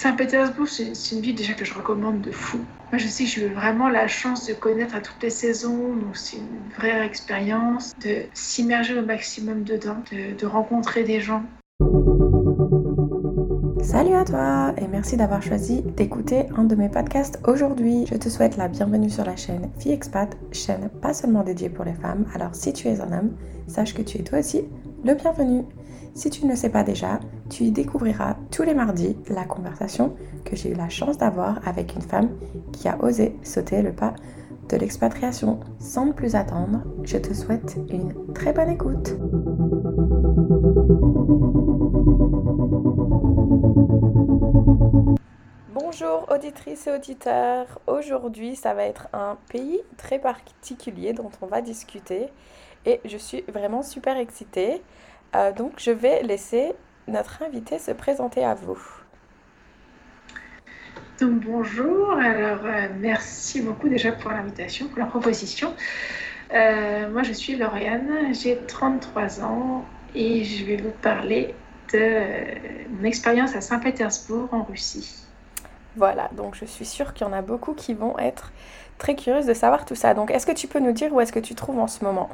Saint-Pétersbourg, c'est une ville déjà que je recommande de fou. Moi, je sais que j'ai eu vraiment la chance de connaître à toutes les saisons, donc c'est une vraie expérience, de s'immerger au maximum dedans, de, de rencontrer des gens. Salut à toi et merci d'avoir choisi d'écouter un de mes podcasts aujourd'hui. Je te souhaite la bienvenue sur la chaîne Fille Expat, chaîne pas seulement dédiée pour les femmes. Alors si tu es un homme, sache que tu es toi aussi le bienvenu. Si tu ne le sais pas déjà, tu y découvriras tous les mardis la conversation que j'ai eu la chance d'avoir avec une femme qui a osé sauter le pas de l'expatriation. Sans plus attendre, je te souhaite une très bonne écoute. Bonjour auditrices et auditeurs. Aujourd'hui, ça va être un pays très particulier dont on va discuter et je suis vraiment super excitée. Euh, donc, je vais laisser notre invité se présenter à vous. Donc bonjour, alors euh, merci beaucoup déjà pour l'invitation, pour la proposition. Euh, moi je suis Lauriane, j'ai 33 ans et je vais vous parler de mon expérience à Saint-Pétersbourg en Russie. Voilà, donc je suis sûre qu'il y en a beaucoup qui vont être très curieuses de savoir tout ça. Donc, est-ce que tu peux nous dire où est-ce que tu trouves en ce moment?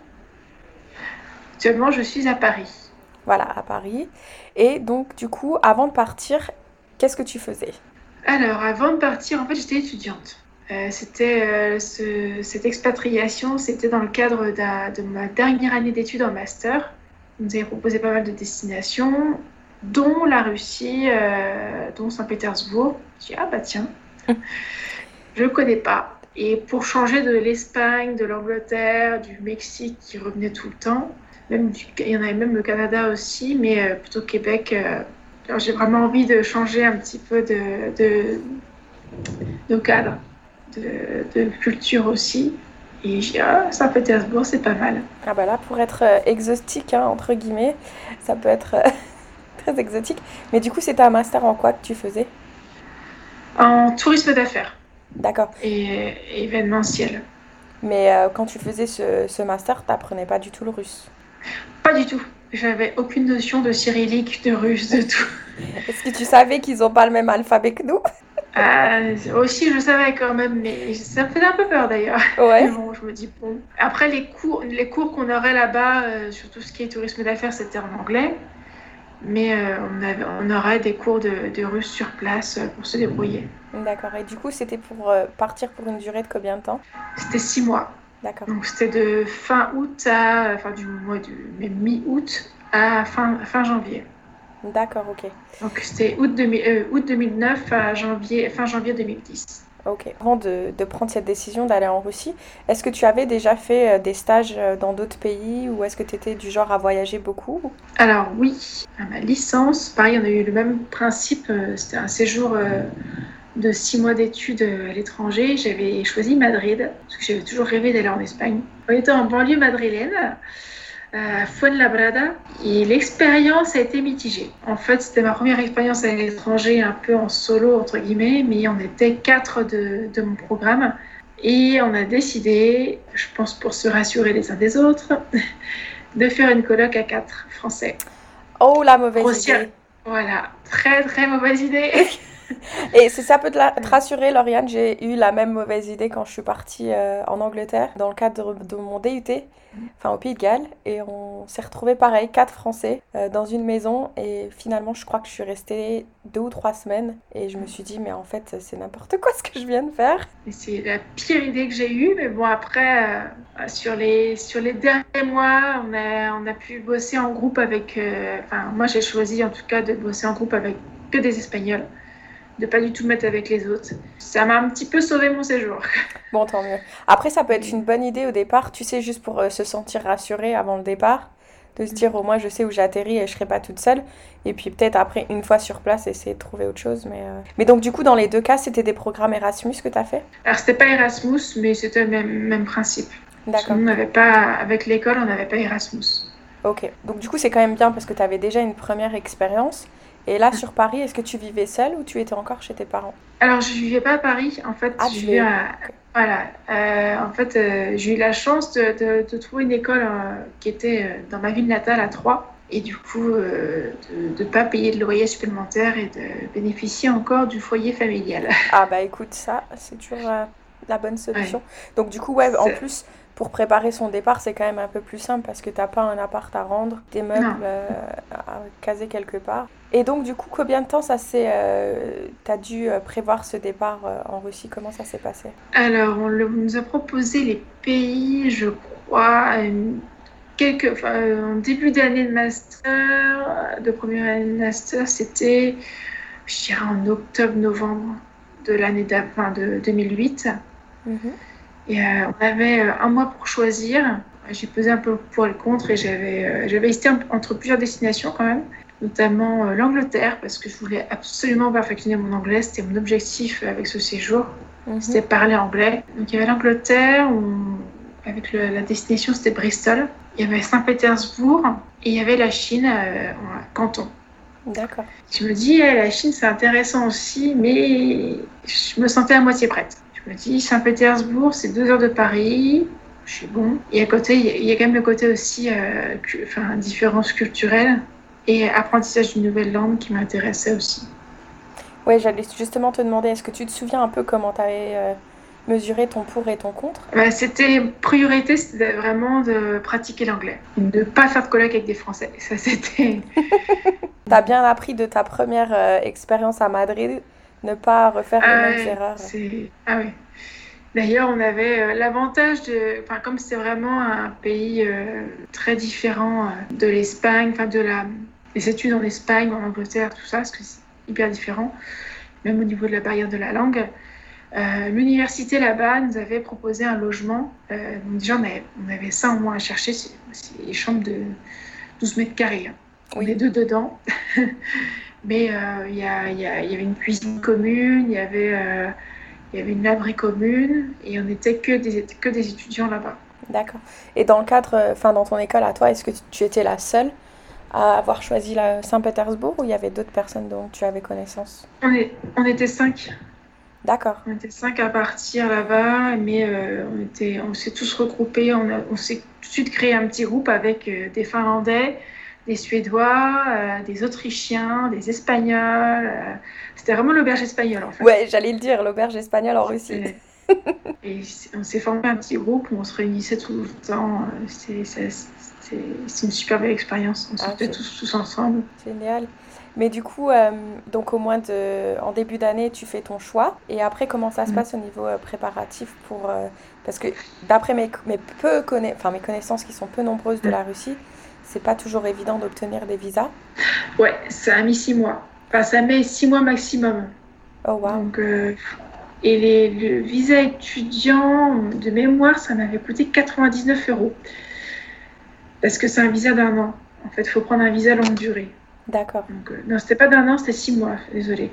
Actuellement je suis à Paris. Voilà, à Paris. Et donc, du coup, avant de partir, qu'est-ce que tu faisais? Alors avant de partir, en fait j'étais étudiante. Euh, c'était euh, ce- cette expatriation, c'était dans le cadre de ma dernière année d'études en master. On nous avait proposé pas mal de destinations, dont la Russie, euh, dont Saint-Pétersbourg. Je dis ah bah tiens, je ne connais pas. Et pour changer de l'Espagne, de l'Angleterre, du Mexique qui revenait tout le temps, même du- il y en avait même le Canada aussi, mais euh, plutôt Québec. euh, j'ai vraiment envie de changer un petit peu de, de, de cadre, de, de culture aussi. Et j'ai ah, Saint-Pétersbourg, c'est pas mal. Ah bah là, pour être euh, exotique, hein, entre guillemets, ça peut être très exotique. Mais du coup, c'était un master en quoi que tu faisais? En tourisme d'affaires D'accord. et, et événementiel. Mais euh, quand tu faisais ce, ce master, t'apprenais pas du tout le russe? Pas du tout. J'avais aucune notion de cyrillique, de russe, de tout. Est-ce que tu savais qu'ils ont pas le même alphabet que nous? Ah, aussi, je savais quand même, mais ça me faisait un peu peur d'ailleurs. Ouais. Bon, je me dis bon. Après, les cours, les cours qu'on aurait là-bas, euh, sur tout ce qui est tourisme d'affaires, c'était en anglais. Mais euh, on, avait, on aurait des cours de, de russe sur place euh, pour se débrouiller. D'accord. Et du coup, c'était pour euh, partir pour une durée de combien de temps? C'était six mois. D'accord. Donc c'était de fin août à, enfin du mois de mi-août à fin, fin janvier. D'accord, ok. Donc c'était août, 2000 euh, août 2009 à janvier, fin janvier 2010. Ok. Avant de, de prendre cette décision d'aller en Russie, est-ce que tu avais déjà fait euh, des stages euh, dans d'autres pays ou est-ce que tu étais du genre à voyager beaucoup Alors oui, à ma licence, pareil, on a eu le même principe. C'était un séjour euh, de six mois d'études euh, à l'étranger. J'avais choisi Madrid parce que j'avais toujours rêvé d'aller en Espagne. On était en banlieue madrilène, euh, à Fuenlabrada, et l'expérience a été mitigée. En fait, c'était ma première expérience à l'étranger, un peu en solo entre guillemets, mais on était quatre de, de mon programme. Et on a décidé, je pense pour se rassurer les uns des autres, de faire une coloc à quatre français. Oh, la mauvaise Grossière. idée. Voilà, très très mauvaise idée. Et si ça peut te, rassurer, Lauriane, j'ai eu la même mauvaise idée quand je suis partie euh, en Angleterre dans le cadre de, mon DUT, enfin au Pays de Galles, et on s'est retrouvés pareil, quatre Français, euh, dans une maison, et finalement je crois que je suis restée deux ou trois semaines, et je me suis dit, mais en fait c'est n'importe quoi ce que je viens de faire. C'est la pire idée que j'ai eue, mais bon après, euh, sur les sur les derniers mois, on a on a pu bosser en groupe avec. Enfin, moi j'ai choisi en tout cas de bosser en groupe avec que des Espagnols, de pas du tout me mettre avec les autres. Ça m'a un petit peu sauvé mon séjour. Bon, tant mieux. Après, ça peut être une bonne idée au départ, tu sais, juste pour euh, se sentir rassuré avant le départ, de se dire au moins je sais où j'atterris et je serai pas toute seule. Et puis peut-être après, une fois sur place, essayer de trouver autre chose. Mais, euh, mais donc, du coup, dans les deux cas, c'était des programmes Erasmus que tu as fait? Alors c'était pas Erasmus, mais c'était le même même principe. D'accord. n'avait pas avec l'école, on n'avait pas Erasmus. Ok. Donc, du coup, c'est quand même bien parce que tu avais déjà une première expérience. Et là, sur Paris, est-ce que tu vivais seule ou tu étais encore chez tes parents? Alors, je vivais pas à Paris, en fait. Ah, je vivais. Voilà. Euh, en fait, euh, j'ai eu la chance de, de- de trouver une école euh, qui était dans ma ville natale à Troyes. et du coup de ne pas payer de loyer supplémentaire et de bénéficier encore du foyer familial. Ah bah écoute, ça, c'est toujours la bonne solution. Donc du coup, ouais, en plus, pour préparer son départ, c'est quand même un peu plus simple parce que tu n'as pas un appart à rendre, des meubles euh, à caser quelque part. Et donc, du coup, combien de temps ça s'est. Euh, tu as dû euh, prévoir ce départ en Russie? Comment ça s'est passé? Alors, on, nous a proposé les pays, je crois, quelques, en début d'année de master, de première année de master, c'était, je dirais, en octobre-novembre de l'année de 2008. Et euh, on avait euh, un mois pour choisir. J'ai pesé un peu pour et le contre et j'avais euh, j'avais hésité entre plusieurs destinations quand même, notamment l'Angleterre parce que je voulais absolument perfectionner mon anglais. C'était mon objectif avec ce séjour. Mhm. C'était parler anglais. Donc il y avait l'Angleterre, avec la destination c'était Bristol. Il y avait Saint-Pétersbourg et il y avait la Chine, Canton. D'accord. Je me dis, eh, la Chine c'est intéressant aussi, mais je me sentais à moitié prête. Je me dis, Saint-Pétersbourg, c'est deux heures de Paris. Je suis bon. Et à côté, il y a quand même le côté aussi, euh, enfin, différence culturelle et apprentissage d'une nouvelle langue qui m'intéressait aussi. Oui, j'allais justement te demander, est-ce que tu te souviens un peu comment tu avais euh, mesuré ton pour et ton contre? Bah, C'était priorité, c'était vraiment de pratiquer l'anglais, de ne pas faire de colloque avec des Français. Ça, c'était. tu as bien appris de ta première euh, expérience à Madrid ne pas refaire les ah mêmes erreurs. Ah oui. D'ailleurs, on avait euh, l'avantage de, enfin, comme c'est vraiment un pays euh, très différent euh, de l'Espagne, enfin de la, des études en Espagne, en Angleterre, tout ça, parce que c'est hyper différent, même au niveau de la barrière de la langue. L'université là-bas nous avait proposé un logement. donc déjà, on avait, on avait, ça en moins à chercher. C'est des chambres de 12 mètres carrés. Hein. On est deux dedans. Mais euh, il y, y, avait une cuisine commune, il y avait, euh, y avait une laverie commune et on n'était que des, que des étudiants là-bas. D'accord. Et dans le cadre, enfin dans ton école à toi, est-ce que tu étais la seule à avoir choisi Saint-Pétersbourg ou il y avait d'autres personnes dont tu avais connaissance? On, est, on était cinq. D'accord. On était cinq à partir là-bas, mais euh, on, était, on s'est tous regroupés. On, on s'est tout de suite créé un petit groupe avec des Finlandais, des Suédois, euh, des Autrichiens, des Espagnols. Euh, c'était vraiment l'auberge espagnole en fait. Ouais, j'allais le dire, l'auberge espagnole en Russie. Et on s'est formé un petit groupe où on se réunissait tout le temps. C'est une super belle expérience. On se ah, tous, tous ensemble. Génial. Mais du coup, euh, donc au moins de, en début d'année, tu fais ton choix. Et après, comment ça se mm. passe au niveau préparatif pour Parce que d'après mes, mes, peu enfin, mes connaissances qui sont peu nombreuses de mm. la Russie, c'est pas toujours évident d'obtenir des visas Ouais, ça a mis six mois. Enfin, ça met six mois maximum. Oh, wow. Donc, euh, et les, le visa étudiant de mémoire, ça m'avait coûté 99 euros. Parce que c'est un visa d'un an. En fait, il faut prendre un visa longue durée. D'accord. Donc, euh, non, c'était pas d'un an, c'était six mois, désolé.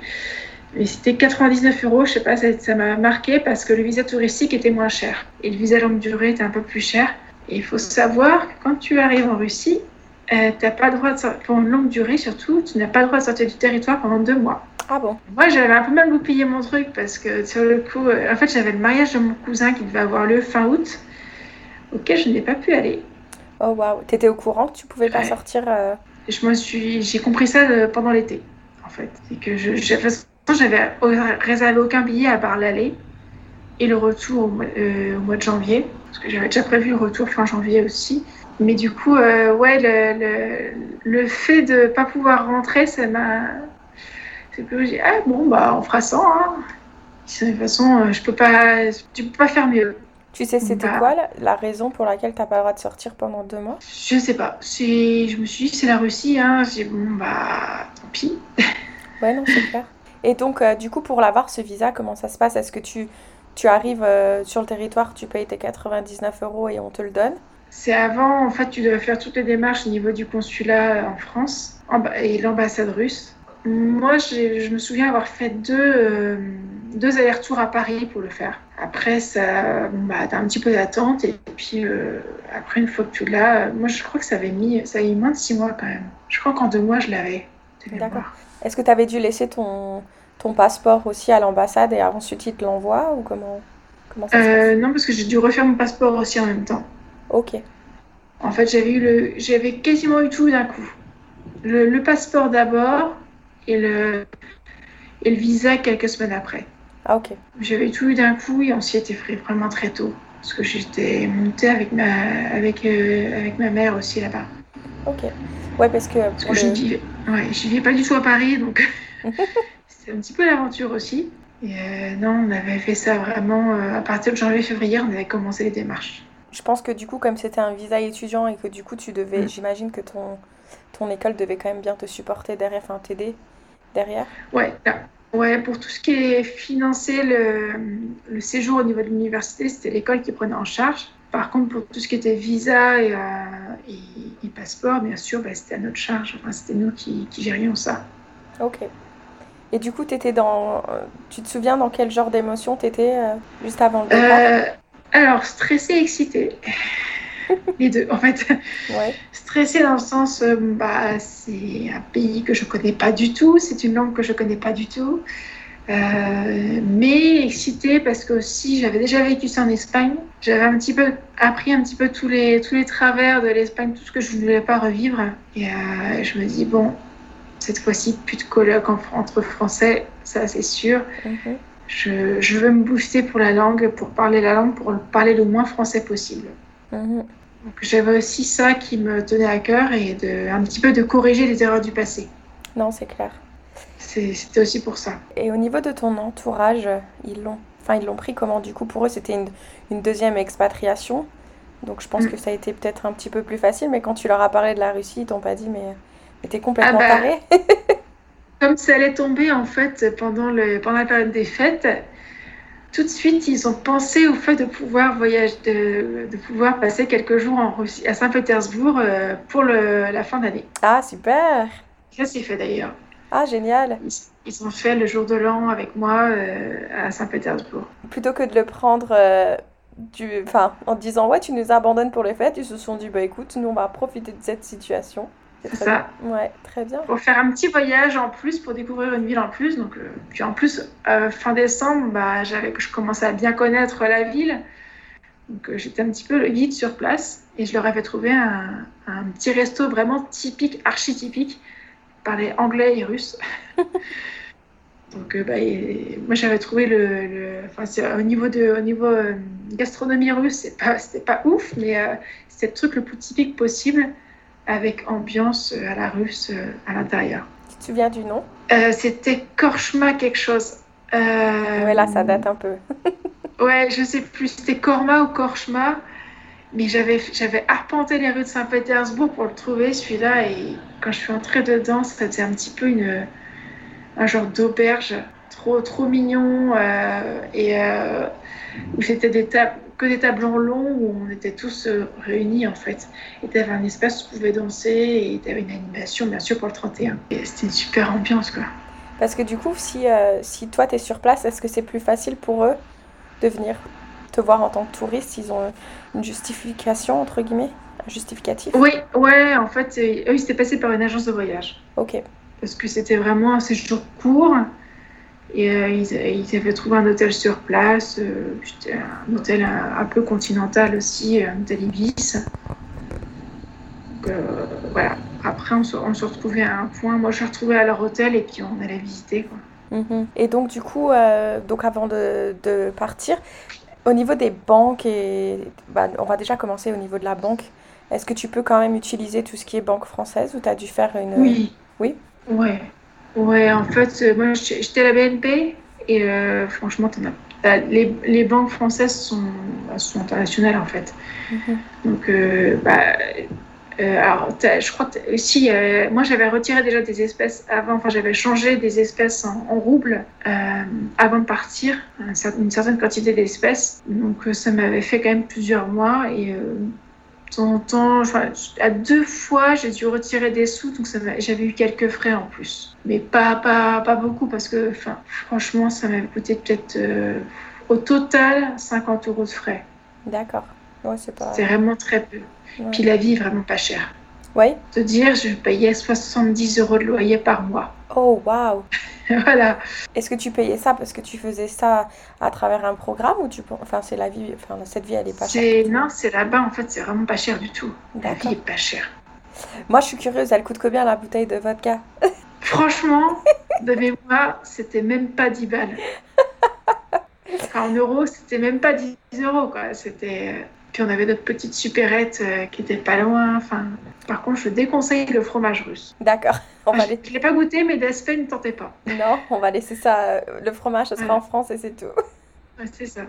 Mais c'était 99 euros, je sais pas, ça m'a marqué parce que le visa touristique était moins cher. Et le visa longue durée était un peu plus cher. Et il faut savoir que quand tu arrives en Russie, euh, t'as pas le droit de sortir, pour une longue durée surtout, tu n'as pas le droit de sortir du territoire pendant deux mois. Ah bon? Moi, j'avais un peu mal goupillé mon truc parce que sur le coup, euh, en fait, j'avais le mariage de mon cousin qui devait avoir lieu fin août, auquel je n'ai pas pu aller. Oh waouh T'étais au courant que tu pouvais pas sortir euh Je me suis, j'ai compris ça pendant l'été, en fait. C'est que je, j'avais réservé aucun billet à part l'aller et le retour au mois de janvier, parce que j'avais déjà prévu le retour fin janvier aussi. Mais du coup, euh, ouais, le, le, le, fait de ne pas pouvoir rentrer, ça m'a. C'est que j'ai ah bon, bah, on fera ça. Hein. De toute façon, euh, je peux pas, tu peux pas faire mieux. Tu sais, c'était bah. quoi la, raison pour laquelle tu n'as pas le droit de sortir pendant deux mois? Je sais pas. Je me suis dit, c'est la Russie. Hein. J'ai bon, bah, tant pis. Ouais, non, c'est clair. Et donc, euh, du coup, pour l'avoir, ce visa, comment ça se passe? Est-ce que tu, tu arrives sur le territoire, tu payes tes 99 euros et on te le donne? C'est avant, en fait, tu dois faire toutes les démarches au niveau du consulat en France et l'ambassade russe. Moi, je me souviens avoir fait deux, euh, deux allers-retours à Paris pour le faire. Après, ça, bah, t'as un petit peu d'attente et puis euh, après, une fois que tu l'as, moi, je crois que ça avait mis, ça a mis moins de six mois quand même. Je crois qu'en deux mois, je l'avais. D'accord. Est-ce que tu avais dû laisser ton, ton passeport aussi à l'ambassade et ensuite ils te l'envoient ou comment, comment ça se euh, passe? Non, parce que j'ai dû refaire mon passeport aussi en même temps. Ok. En fait, j'avais eu le, j'avais quasiment eu tout d'un coup. le, passeport d'abord et le, et le visa quelques semaines après. Ah, ok. J'avais tout eu d'un coup et on s'y était fait vraiment très tôt. Parce que j'étais montée avec ma, avec, euh, avec ma mère aussi là-bas. Ok. Ouais, parce que. Parce que je ne ouais, vivais pas du tout à Paris, donc c'était un petit peu l'aventure aussi. Et euh, non, on avait fait ça vraiment euh, à partir de janvier-février, on avait commencé les démarches. Je pense que du coup, comme c'était un visa étudiant et que du coup, tu devais, mm. j'imagine que ton, ton école devait quand même bien te supporter derrière, enfin t'aider derrière. Ouais, ouais, pour tout ce qui est financé, le, le séjour au niveau de l'université, c'était l'école qui prenait en charge. Par contre, pour tout ce qui était visa et, euh, et, passeport, bien sûr, bah, c'était à notre charge. Enfin, c'était nous qui, qui gérions ça. Ok. Et du coup, étais dans... tu te souviens dans quel genre d'émotion tu étais euh, juste avant le départ? Euh, Alors, stressée, excitée. Les deux, en fait. Ouais. Stressée dans le sens, euh, bah, c'est un pays que je connais pas du tout, c'est une langue que je connais pas du tout. mais excitée parce que aussi j'avais déjà vécu ça en Espagne. J'avais un petit peu appris un petit peu tous les, tous les travers de l'Espagne, tout ce que je ne voulais pas revivre. Et je me dis, bon, cette fois-ci, plus de colloques entre français, ça c'est sûr. Mhm. Je, veux me booster pour la langue, pour parler la langue, pour parler le moins français possible. Mhm. Donc j'avais aussi ça qui me tenait à cœur et de, un petit peu de corriger les erreurs du passé. Non, c'est clair. C'était aussi pour ça. Et au niveau de ton entourage, ils l'ont enfin, ils l'ont pris comment? Du coup, pour eux, c'était une, une, deuxième expatriation. Donc je pense mm. que ça a été peut-être un petit peu plus facile, mais quand tu leur as parlé de la Russie, ils t'ont pas dit, mais était complètement ah bah, Comme ça allait tomber en fait pendant, le, pendant la période des fêtes, tout de suite ils ont pensé au fait de pouvoir voyager, de, de pouvoir passer quelques jours en Russie, à Saint-Pétersbourg euh, pour le, la fin d'année. Ah super Ça s'est fait d'ailleurs. Ah génial ils, ont fait le jour de l'an avec moi euh, à Saint-Pétersbourg. Plutôt que de le prendre euh, du, en disant ouais tu nous abandonnes pour les fêtes, ils se sont dit bah écoute nous on va profiter de cette situation. C'est ça. Ouais, très bien. Pour faire un petit voyage en plus, pour découvrir une ville en plus. Donc, euh, puis en plus, euh, fin décembre, bah, je commençais à bien connaître la ville. Donc, euh, j'étais un petit peu le guide sur place et je leur avais trouvé un, un petit resto vraiment typique, archétypique, parlait anglais et russe. donc, bah, moi, j'avais trouvé le, le au niveau de, au niveau gastronomie russe, c'est pas, c'était pas ouf, mais c'était le truc le plus typique possible avec ambiance euh, à la russe euh, à l'intérieur. Tu te souviens du nom? Euh, C'était Korchma quelque chose. Euh... là, ça date un peu. ouais, je sais plus, c'était Korma ou Korchma. Mais j'avais, j'avais arpenté les rues de Saint-Pétersbourg pour le trouver, celui-là. Et quand je suis entrée dedans, c'était un petit peu une, un genre d'auberge trop, trop mignon. et où c'était des tables que des tablons longs où on était tous euh, réunis en fait. Et tu avais un espace où tu pouvais danser et tu avais une animation bien sûr pour le 31. Et c'était une super ambiance quoi. Parce que du coup, si, euh, si toi tu es sur place, est-ce que c'est plus facile pour eux de venir te voir en tant que touriste? Ils ont une justification entre guillemets un justificatif? Oui, ouais, en fait, eux ils s'étaient passés par une agence de voyage. Ok. Parce que c'était vraiment un séjour court. Et euh, ils, avaient trouvé un hôtel sur place, euh, un hôtel un, peu continental aussi, un hôtel Ibis. Donc euh, voilà. Après, on se, on se, retrouvait à un point. Moi, je retrouvais à leur hôtel et puis on allait visiter. Quoi. Mhm. Et donc, du coup, donc avant de, de, partir, au niveau des banques, et, bah, on va déjà commencer au niveau de la banque. Est-ce que tu peux quand même utiliser tout ce qui est banque française ou tu as dû faire une. Oui. Oui Ouais. Ouais, en fait, euh, moi j'étais à la BNP et euh, franchement, les, les, banques françaises sont, sont internationales en fait. Mhm. Donc, euh, bah, alors, je crois que si, moi j'avais retiré déjà des espèces avant, enfin j'avais changé des espèces en, en roubles avant de partir, une certaine quantité d'espèces. Donc ça m'avait fait quand même plusieurs mois et temps en temps, à deux fois, j'ai dû retirer des sous, donc j'avais eu quelques frais en plus. Mais pas, pas, pas beaucoup, parce que enfin, franchement, ça m'avait coûté peut-être euh, au total 50 euros de frais. D'accord. Ouais, c'est pas... vraiment très peu. Puis la vie est vraiment pas chère. Oui. Te dire, je payais 70 euros de loyer par mois. Oh, waouh voilà. Est-ce que tu payais ça parce que tu faisais ça à travers un programme ou tu enfin c'est la vie enfin cette vie elle est pas chère Non, c'est là-bas en fait, c'est vraiment pas cher du tout. La vie est pas chère. Moi, je suis curieuse, elle coûte combien la bouteille de vodka? Franchement, de mémoire, c'était même pas 10 balles. Enfin, en euros, c'était même pas 10 euros, quoi. C'était... Puis on avait notre petite supérette euh, qui était pas loin. Enfin, par contre, je déconseille le fromage russe. D'accord. On va je ne l'ai pas goûté, mais d'aspect, ne tentez pas. Non, on va laisser ça. euh, Le fromage, ce sera Voilà. en France et c'est tout. Ouais, c'est ça.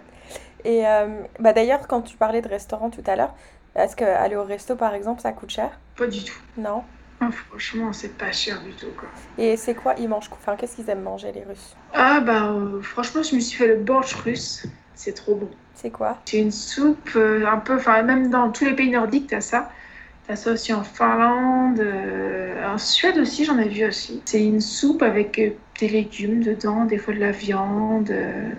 Et euh, bah d'ailleurs, quand tu parlais de restaurant tout à l'heure, est-ce que aller au resto, par exemple, ça coûte cher? Pas du tout. Non? Ah, franchement, c'est pas cher du tout, quoi. Et c'est quoi ils mangent? Enfin, qu'est-ce qu'ils aiment manger, les Russes? Ah, bah, euh, franchement, je me suis fait le borsch russe. C'est trop bon. C'est quoi? C'est une soupe euh, un peu, enfin même dans tous les pays nordiques, t'as ça. T'as ça aussi en Finlande, euh, en Suède aussi, j'en ai vu aussi. C'est une soupe avec euh, des légumes dedans, des fois de la viande. euh,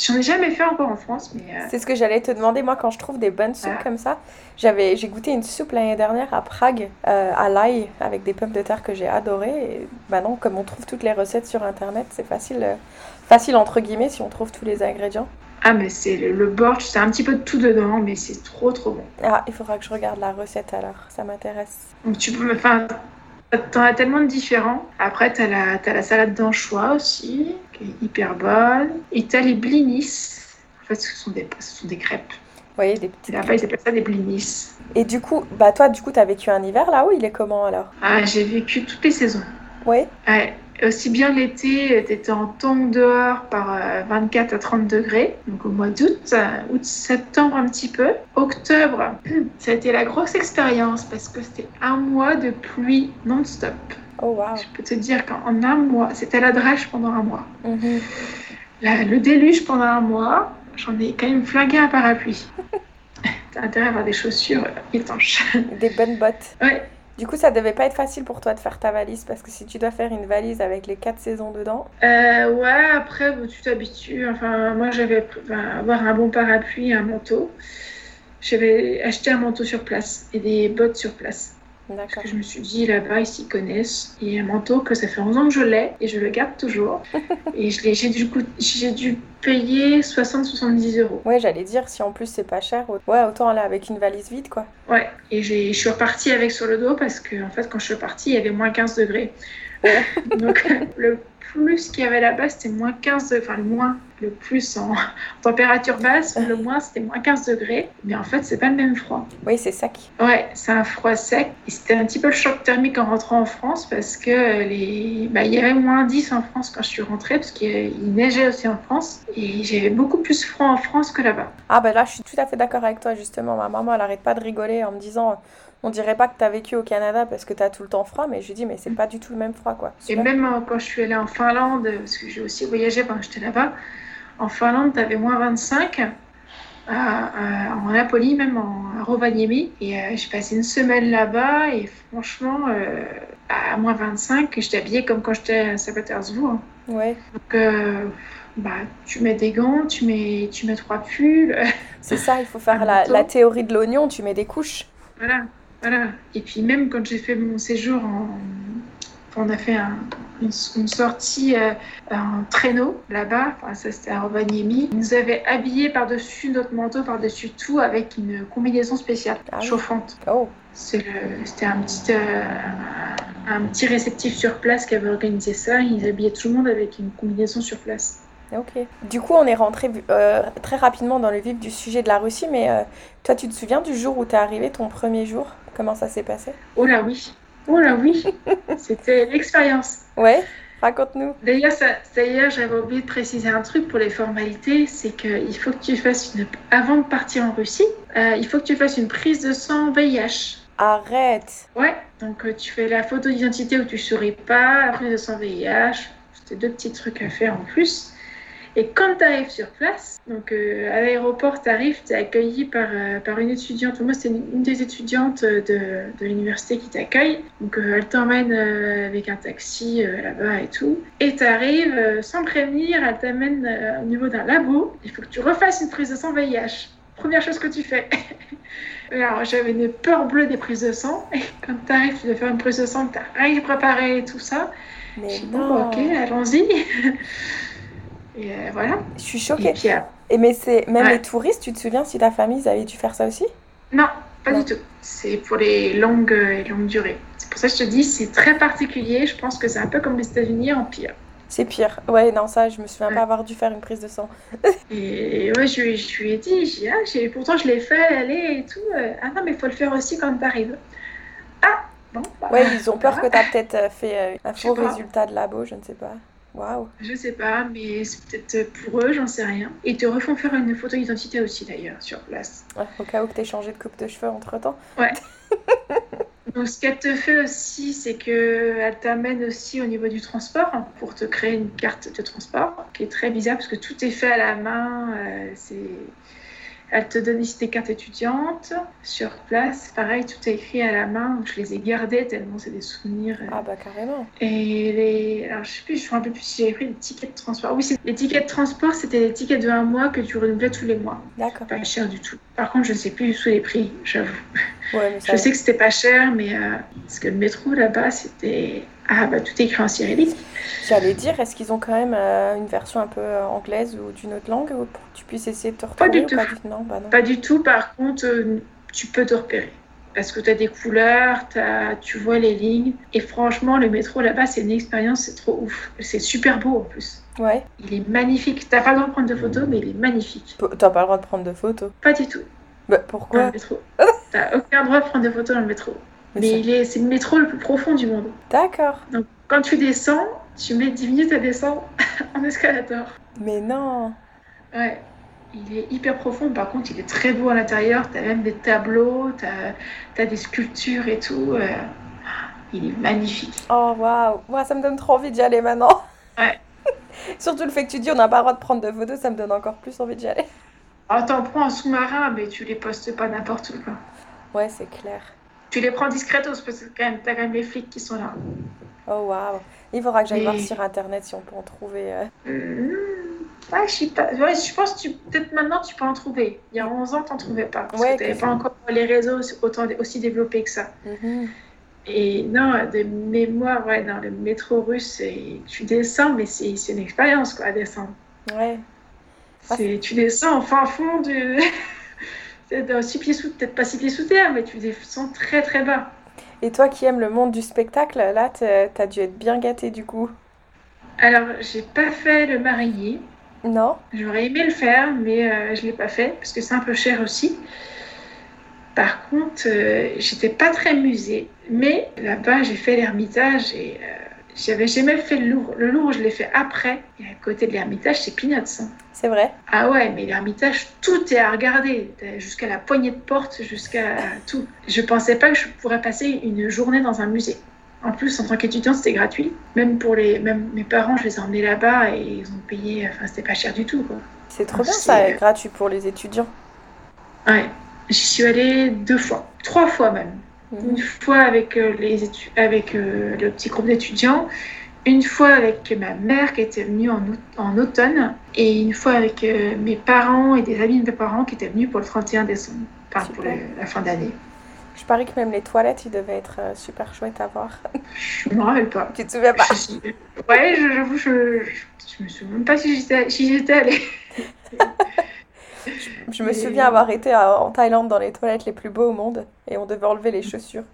J'en ai jamais fait encore en France, mais euh, C'est ce que j'allais te demander, moi, quand je trouve des bonnes soupes Ah. comme ça. J'avais, j'ai goûté une soupe l'année dernière à Prague, euh, à l'ail, avec des pommes de terre que j'ai adoré. Et maintenant, comme on trouve toutes les recettes sur Internet, c'est facile, euh, facile entre guillemets si on trouve tous les ingrédients. Ah mais c'est le, le c'est un petit peu de tout dedans, mais c'est trop trop bon. Ah, il faudra que je regarde la recette alors, ça m'intéresse. Donc tu peux, enfin, t'en as tellement de différents. Après t'as la, t'as la salade d'anchois aussi, qui est hyper bonne. Et t'as les blinis. En fait, ce sont des, ce sont des crêpes. Voyez, des petites Là-bas, ils appellent ça des blinis. Et du coup, bah toi, du coup, t'as vécu un hiver là-haut, il est comment alors? Ah, j'ai vécu toutes les saisons. Oui? Ouais, aussi bien l'été, t'étais en tongs dehors par euh, 24 à 30 degrés, donc au mois d'août, euh, août-septembre un petit peu. Octobre, ça a été la grosse expérience parce que c'était un mois de pluie non-stop. Oh waouh. Je peux te dire qu'en un mois, c'était la drèche pendant un mois. Mhm. La- le déluge pendant un mois, j'en ai quand même flingué un parapluie. T'as intérêt à avoir des chaussures euh, étanches. Des bonnes bottes. Ouais. Du coup, ça devait pas être facile pour toi de faire ta valise parce que si tu dois faire une valise avec les quatre saisons dedans, Euh, ouais, après, bon, tu t'habitues. Enfin, moi, j'avais enfin, avoir un bon parapluie un manteau. J'avais acheté un manteau sur place et des bottes sur place. Parce que je me suis dit, là-bas, ils s'y connaissent. Et un manteau que ça fait 11 ans que je l'ai et je le garde toujours. et je l'ai- j'ai dû, dû payer 60-70 euros. Ouais, j'allais dire, si en plus c'est pas cher, ouais, autant aller avec une valise vide quoi. Ouais, et je suis repartie avec sur le dos parce que, en fait, quand je suis repartie, il y avait moins 15 degrés. Donc, le plus qu'il y avait là-bas, c'était moins 15 degrés. Enfin, le moins, le plus en température basse, le moins, c'était moins 15 degrés. Mais en fait, c'est pas le même froid. Oui, c'est sec. Ouais, c'est un froid sec. Et c'était un petit peu le choc thermique en rentrant en France parce que les... bah, il y avait moins 10 en France quand je suis rentrée parce qu'il neigeait aussi en France. Et j'avais beaucoup plus froid en France que là-bas. Ah ben là, je suis tout à fait d'accord avec toi justement. Ma maman, elle arrête pas de rigoler en me disant, on dirait pas que t'as vécu au Canada parce que t'as tout le temps froid, mais je lui dis, mais c'est pas du tout le même froid quoi. Et même euh, quand je suis allée en Finlande, parce que j'ai aussi voyagé pendant que j'étais là-bas, en Finlande, tu avais moins 25, à- à- en Napoli, même en, à Rovaniemi. Et euh, j'ai passé une semaine là-bas, et franchement, euh, à moins 25, j'étais habillée comme quand j'étais à Saint-Pétersbourg. Ouais, Donc, euh, bah, tu mets des gants, tu mets, tu mets trois pulls, c'est ça, il faut faire Un la, la théorie de l'oignon, tu mets des couches. voilà, voilà. Et puis même quand j'ai fait mon séjour en... On a fait un- une, une sortie euh, en traîneau là-bas, enfin, ça c'était à Rovaniemi. Ils nous avaient habillés par-dessus notre manteau, par-dessus tout, avec une combinaison spéciale, Ah oui. chauffante. Oh, C'était un petit, euh, un petit réceptif sur place qui avait organisé ça. Ils habillaient tout le monde avec une combinaison sur place. Ok. Du coup, on est rentré euh, très rapidement dans le vif du sujet de la Russie, mais euh, toi, tu te souviens du jour où t'es arrivé, ton premier jour? Comment ça s'est passé? Oh là oui, oh là oui, c'était l'expérience. Ouais, raconte-nous. D'ailleurs, j'avais oublié de préciser un truc pour les formalités, c'est qu'il faut que tu fasses une, avant de partir en Russie, euh, il faut que tu fasses une prise de sang VIH. Arrête! Ouais, donc tu fais la photo d'identité où tu souris pas, la prise de sang VIH, c'était deux petits trucs à faire en plus. Et quand tu arrives sur place, donc euh, à l'aéroport, tu arrives, tu es accueilli par, euh, par une étudiante. Moi, c'est une, une des étudiantes de, de l'université qui t'accueille. Donc, euh, elle t'emmène avec un taxi là-bas et tout. Et tu arrives sans prévenir, elle t'amène au niveau d'un labo. Il faut que tu refasses une prise de sang VIH. Première chose que tu fais. Alors, j'avais une peur bleue des prises de sang. Et quand tu arrives, tu dois faire une prise de sang, tu n'as rien préparé et tout ça. Mais Je dis, bon, ok, allons-y. Et euh, voilà. Je suis Et choquée. puis, euh, Et mais c'est même Ouais. les touristes, tu te souviens si ta famille ils avaient dû faire ça aussi? non, pas du tout. C'est pour les longues et longues durées. C'est pour ça que je te dis, c'est très particulier. Je pense que c'est un peu comme les États-Unis en pire. C'est pire. Ouais, non, ça, je me souviens pas avoir dû faire une prise de sang. et ouais, je, je, lui ai dit, j'ai, ah, pourtant je l'ai fait aller et tout. Ah non, mais il faut le faire aussi quand t'arrives. Ah, bon. Bah, ouais, ils ont peur que tu as peut-être euh, fait euh, un faux résultat de labo, je ne sais pas. Waouh. Je sais pas, mais c'est peut-être pour eux, j'en sais rien. Et ils te refont faire une photo d'identité aussi d'ailleurs sur place. Ouais, au cas où tu aies changé de coupe de cheveux entre temps. Ouais. Donc, ce qu'elle te fait aussi, c'est qu'elle t'amène aussi au niveau du transport pour te créer une carte de transport qui est très bizarre parce que tout est fait à la main. Euh, c'est elle te donne ici des cartes étudiantes sur place. Pareil, tout est écrit à la main. Je les ai gardées tellement c'est des souvenirs. Ah bah carrément. Et les... Alors je sais plus, je me rappelle plus si j'avais pris des tickets de transport. Oui, les tickets de transport, c'était des tickets de un mois que tu renouvelais tous les mois. D'accord. Pas cher du tout. Par contre, je ne sais plus sous les prix, j'avoue. Ouais, je sais que c'était pas cher, mais euh, parce que le métro là-bas, c'était ah bah tout est écrit en cyrillique. J'allais dire, est-ce qu'ils ont quand même euh, une version un peu euh, anglaise ou d'une autre langue pour que tu puisses essayer de te repérer Pas du tout. Pas du... Non, bah non. Pas du tout. Par contre, euh, tu peux te repérer. Parce que tu as des couleurs, as, tu vois les lignes. Et franchement, le métro là-bas, c'est une expérience, c'est trop ouf. C'est super beau en plus. Ouais. Il est magnifique. T'as pas le droit de prendre de photos, mais il est magnifique. T'as pas le droit de prendre de photos? Pas du tout. Bah pourquoi? Dans le métro. T'as aucun droit de prendre de photos dans le métro. Mais, il est, c'est le métro le plus profond du monde. D'accord. Donc quand tu descends, tu mets 10 minutes à descendre en escalator. Mais non Ouais. Il est hyper profond, par contre, il est très beau à l'intérieur. Tu as même des tableaux, tu as, des sculptures et tout. Euh, il est magnifique. Oh, waouh wow. Ça me donne trop envie d'y aller maintenant. Ouais. Surtout le fait que tu dis on n'a pas le droit de prendre de photos, ça me donne encore plus envie d'y aller. Ah, t'en prends un sous-marin, mais tu les postes pas n'importe où. Quoi. Ouais, c'est clair. Tu les prends discrètement parce que quand même, t'as quand même les flics qui sont là. Oh waouh Il faudra que j'aille voir sur internet si on peut en trouver. Euh... Mmh. Ouais, je pas. Ouais, je pense que peut-être maintenant tu peux en trouver. Il y a 11 ans, tu n'en trouvais pas. Parce ouais, que tu n'avais pas encore les réseaux autant, aussi développés que ça. Mmh. Et non, de mémoire, ouais, dans le métro russe, tu descends, mais c'est une expérience quoi, à descendre. Ouais. tu descends au fin fond du. six pieds sous, peut-être pas six pieds sous terre, mais tu descends très très bas. Et toi qui aimes le monde du spectacle, là, t'as dû être bien gâté du coup. Alors, j'ai pas fait le marinier. Non. J'aurais aimé le faire, mais euh, je l'ai pas fait parce que c'est un peu cher aussi. Par contre, euh, j'étais pas très musée. Mais là-bas, j'ai fait l'Ermitage et euh, j'avais jamais fait le Louvre. Le Louvre, je l'ai fait après. Et à côté de l'Ermitage, c'est peanuts. Hein. C'est vrai Ah ouais, mais l'Ermitage, tout est à regarder. Jusqu'à la poignée de porte, jusqu'à tout. Je pensais pas que je pourrais passer une journée dans un musée. En plus, en tant qu'étudiante, c'était gratuit. Même pour les, même mes parents, je les ai emmenés là-bas et ils ont payé. Enfin, c'était pas cher du tout. C'est trop bien ça, gratuit pour les étudiants. Ouais, j'y suis allée deux fois, trois fois même. Une fois avec, euh, les avec euh, le petit groupe d'étudiants, une fois avec ma mère qui était venue en, en automne, et une fois avec euh, mes parents et des amis de mes parents qui étaient venus pour le 31 décembre, enfin pour la fin d'année. Je parie que même les toilettes, ils devaient être super chouettes à voir. Je me rappelle pas. Tu te souviens pas? Ouais, j'avoue, je, je, je, me souviens même pas si j'étais si allée. Je me souviens avoir été en Thaïlande dans les toilettes les plus beaux au monde et on devait enlever les chaussures.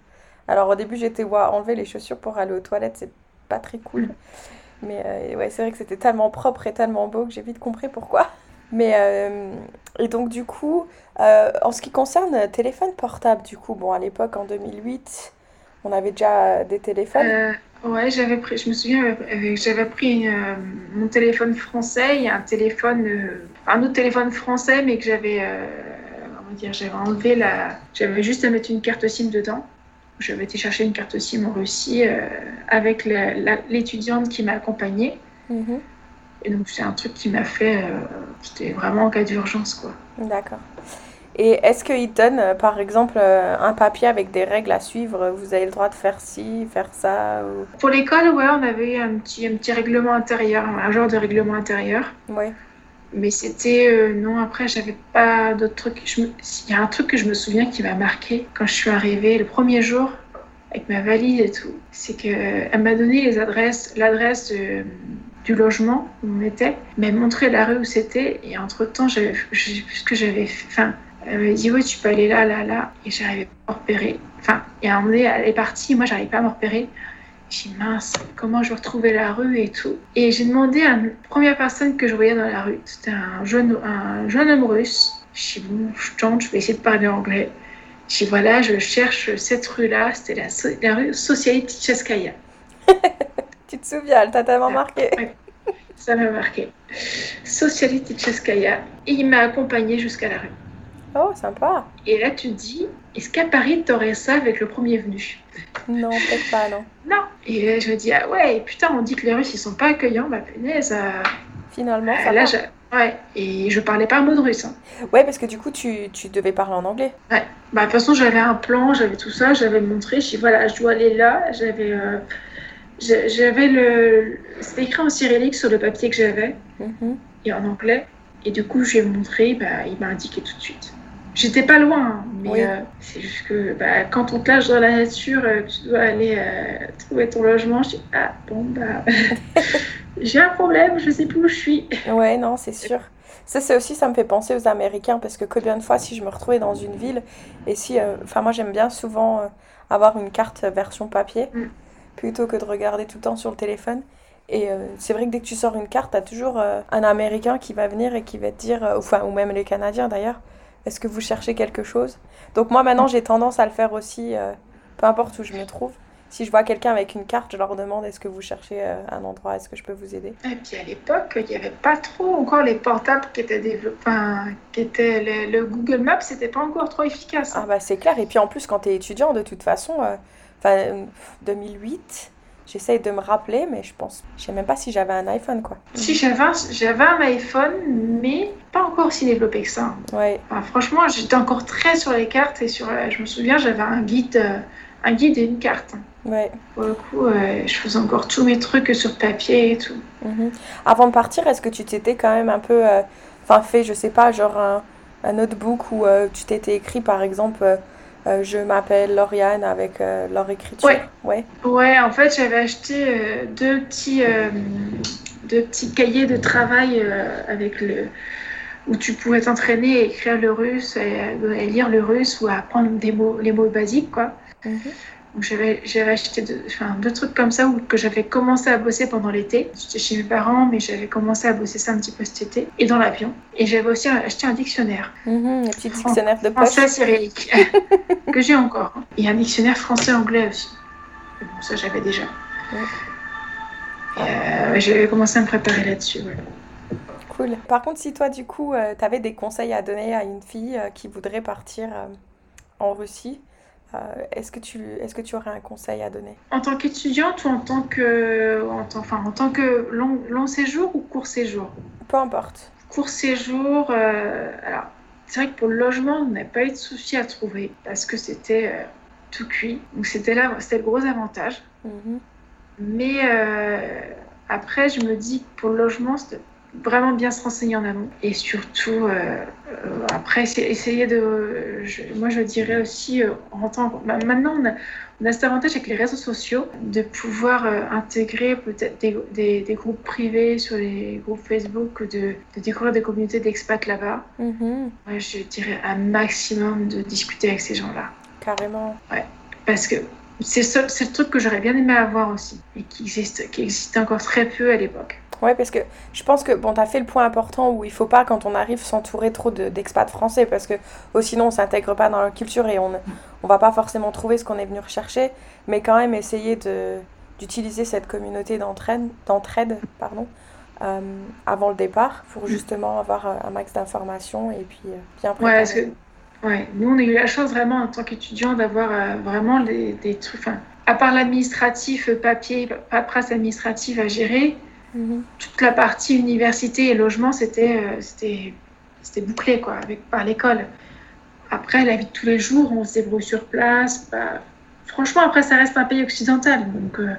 Alors au début j'étais ouais, enlever les chaussures pour aller aux toilettes, c'est pas très cool. Mais euh, ouais, c'est vrai que c'était tellement propre et tellement beau que j'ai vite compris pourquoi. Mais euh, et donc du coup, euh, en ce qui concerne téléphone portable, du coup, bon à l'époque en 2008, on avait déjà des téléphones. Ouais, j'avais pris, je me souviens, j'avais pris mon téléphone français et un téléphone, un autre téléphone français, mais que j'avais, on va dire, j'avais enlevé la, j'avais juste à mettre une carte SIM dedans. J'avais été chercher une carte SIM en Russie avec l'étudiante qui m'a accompagnée. Mhm. Et donc c'est un truc qui m'a fait, c'était vraiment en cas d'urgence quoi. D'accord. Et est-ce qu'il donne, euh, par exemple, euh, un papier avec des règles à suivre Vous avez le droit de faire ci, faire ça Pour l'école, ouais, on avait un petit, un petit règlement intérieur, un genre de règlement intérieur. Oui. Mais c'était. Euh, non, après, j'avais pas d'autres trucs. Il y a un truc que je me souviens qui m'a marqué quand je suis arrivée le premier jour avec ma valise et tout. C'est qu'elle m'a donné les adresses, l'adresse du logement où on était, m'a montré la rue où c'était. Et entre-temps, j'avais, ce que j'avais. Enfin, Elle m'a dit, oui, tu peux aller là, là, là. Et j'arrivais pas à me repérer. Enfin, et à un moment donné, elle est partie, moi, j'arrivais pas à me repérer. J'ai dit, mince, comment je vais retrouver la rue et tout. Et j'ai demandé à la première personne que je voyais dans la rue. C'était un jeune, un jeune homme russe. J'ai dit, bon, je tente, je vais essayer de parler anglais. J'ai dit, voilà, je cherche cette rue-là. C'était la, la, rue tu te souviens, elle t'a tellement marqué. Ça m'a marqué. Socialite Tcheskaya. Et il m'a accompagnée jusqu'à la rue. Oh, sympa. Et là, tu te dis, est-ce qu'à Paris, t'aurais ça avec le premier venu? Non, peut-être pas, non. Non. Et là, je me dis, ah ouais, putain, on dit que les Russes, ils sont pas accueillants, bah punaise. Euh... Finalement, ça là, va. je... Ouais, et je parlais pas un mot de russe. Hein. Ouais, parce que du coup, tu, tu devais parler en anglais. Ouais. Bah, de toute façon, j'avais un plan, j'avais tout ça, j'avais montré, je dis, voilà, je dois aller là, j'avais. Euh... J'avais le. C'était écrit en cyrillique sur le papier que j'avais, mm -hmm. et en anglais. Et du coup, j'ai montré, bah, il m'a indiqué tout de suite. J'étais pas loin, hein, mais oui. euh, c'est juste que bah, quand on te lâche dans la nature, euh, tu dois aller euh, trouver ton logement. Je dis, ah bon, bah, j'ai un problème, je sais plus où je suis. Ouais, non, c'est sûr. Ça, c'est aussi, ça me fait penser aux Américains, parce que combien de fois, si je me retrouvais dans une ville, et si, enfin, moi, j'aime bien souvent avoir une carte version papier, mm. plutôt que de regarder tout le temps sur le téléphone. Et euh, c'est vrai que dès que tu sors une carte, tu as toujours euh, un Américain qui va venir et qui va te dire, euh, enfin, ou même les Canadiens d'ailleurs, est-ce que vous cherchez quelque chose? Donc moi maintenant j'ai tendance à le faire aussi, peu importe où je me trouve. Si je vois quelqu'un avec une carte, je leur demande est-ce que vous cherchez un endroit, est-ce que je peux vous aider? Et puis à l'époque, il n'y avait pas trop encore les portables qui étaient développés, enfin, qui étaient le, le Google Maps, c'était pas encore trop efficace. Hein. Ah bah c'est clair. Et puis en plus quand tu es étudiant, de toute façon, enfin 2008 J'essaye de me rappeler, mais je pense, je sais même pas si j'avais un iPhone, quoi. Si j'avais un, j'avais un iPhone, mais pas encore si développé que ça. Ouais. Enfin, franchement, j'étais encore très sur les cartes et sur, je me souviens, j'avais un guide, euh, un guide et une carte. Ouais. Pour le coup, euh, je faisais encore tous mes trucs sur papier et tout. -hmm. Avant de partir, est-ce que tu t'étais quand même un peu, enfin, euh, fait, je sais pas, genre un, un notebook où tu t'étais écrit, par exemple euh, je m'appelle Lauriane avec euh, leur écriture. Ouais. ouais. Ouais, en fait, j'avais acheté euh, deux, petits, deux petits cahiers de travail avec le où tu pouvais t'entraîner à écrire le russe, et, à lire le russe ou à apprendre des mots, les mots basiques, quoi. Mm -hmm. J'avais acheté deux, enfin, deux trucs comme ça où, que j'avais commencé à bosser pendant l'été. J'étais chez mes parents, mais j'avais commencé à bosser ça un petit peu cet été et dans l'avion. Et j'avais aussi acheté un dictionnaire. Mm -hmm, un petit dictionnaire de poche. Français cyrillique, que j'ai encore. Et un dictionnaire français-anglais aussi. Bon, ça j'avais déjà. Euh, j'avais commencé à me préparer là-dessus. Cool. Par contre, si toi, du coup, euh, tu avais des conseils à donner à une fille euh, qui voudrait partir euh, en Russie, est-ce que, tu, est que tu aurais un conseil à donner? En tant qu'étudiante ou en tant que, en tant, enfin, en tant que long, long séjour ou court séjour? Peu importe. Court séjour, euh, alors c'est vrai que pour le logement, on n'a pas eu de souci à trouver parce que c'était euh, tout cuit. Donc c'était là, c'était le gros avantage. Mm -hmm. Mais euh, après, je me dis que pour le logement, c'était vraiment bien se renseigner en amont. Et surtout euh, euh, après essayer de je, moi je dirais aussi euh, en tant bah, maintenant on a, on a cet avantage avec les réseaux sociaux de pouvoir intégrer peut-être des, des, des, groupes privés sur les groupes Facebook de, de découvrir des communautés d'expats là-bas. Ouais, je dirais un maximum de discuter avec ces gens-là. Carrément. Ouais parce que c'est le truc que j'aurais bien aimé avoir aussi et qui existe, qui existe encore très peu à l'époque Ouais, parce que je pense que bon, tu as fait le point important où il faut pas, quand on arrive, s'entourer trop d'expats de, français parce que oh, sinon on s'intègre pas dans leur culture et on on va pas forcément trouver ce qu'on est venu rechercher, mais quand même essayer d'utiliser cette communauté d'entraide pardon, euh, avant le départ pour justement avoir un max d'informations et puis euh, bien préparer. Ouais, ouais, nous on a eu la chance vraiment en tant qu'étudiant d'avoir euh, vraiment les, des trucs, enfin, à part l'administratif, papier, paperasse administrative à gérer, -hmm. Toute la partie université et logement, c'était euh, c'était bouclé quoi, avec, par l'école. Après, la vie de tous les jours, on se débrouille sur place. Bah, franchement, après, ça reste un pays occidental. Donc, euh,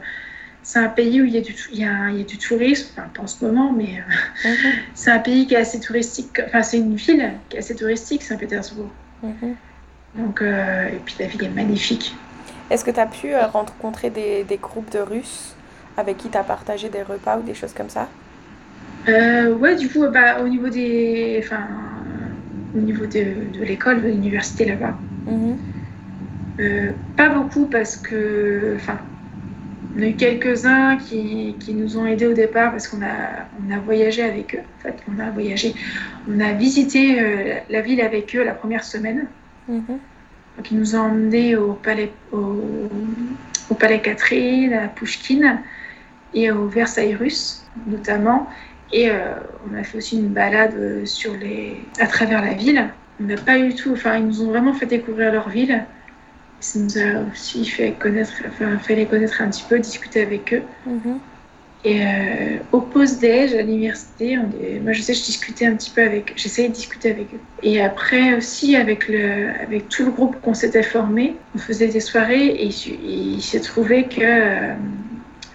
c'est un pays où il y a du, il y a, il y a du tourisme, enfin, pas en ce moment, mais euh, mm -hmm. c'est un pays qui est assez touristique. Enfin, c'est une ville qui est assez touristique, Saint-Pétersbourg. -hmm. Donc, et puis la ville est magnifique. Est-ce que tu as pu rencontrer des, des groupes de Russes avec qui tu as partagé des repas ou des choses comme ça? Euh, Ouais, du coup, bah, au niveau des. Enfin, au niveau de, de l'école, de l'université là-bas. Mhm. Euh, pas beaucoup parce que, enfin, on a eu quelques-uns qui, qui nous ont aidés au départ parce qu'on a, on a voyagé avec eux. En fait, on a voyagé, on a visité euh, la ville avec eux la première semaine. Mhm. Donc, ils nous ont emmenés au palais, au, au palais Catherine, à Pushkin et au Versailles russe, notamment. Et euh, on a fait aussi une balade sur les, à travers la ville. On n'a pas eu tout, enfin, ils nous ont vraiment fait découvrir leur ville. Ça nous a aussi fait connaître, enfin, fait les connaître un petit peu, discuter avec eux. Mhm. Et euh, au pause-déj à l'université, est- moi je sais, je discutais un petit peu avec, j'essayais de discuter avec eux. Et après aussi avec, le, avec tout le groupe qu'on s'était formé, on faisait des soirées et il, s'est trouvé que euh,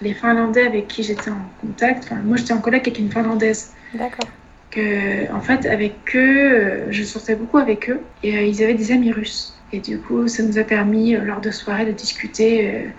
les Finlandais avec qui j'étais en contact, enfin, moi j'étais en coloc avec une Finlandaise, D'accord. que en fait avec eux, euh, je sortais beaucoup avec eux et euh, ils avaient des amis russes. Et du coup, ça nous a permis euh, lors de soirées de discuter, euh,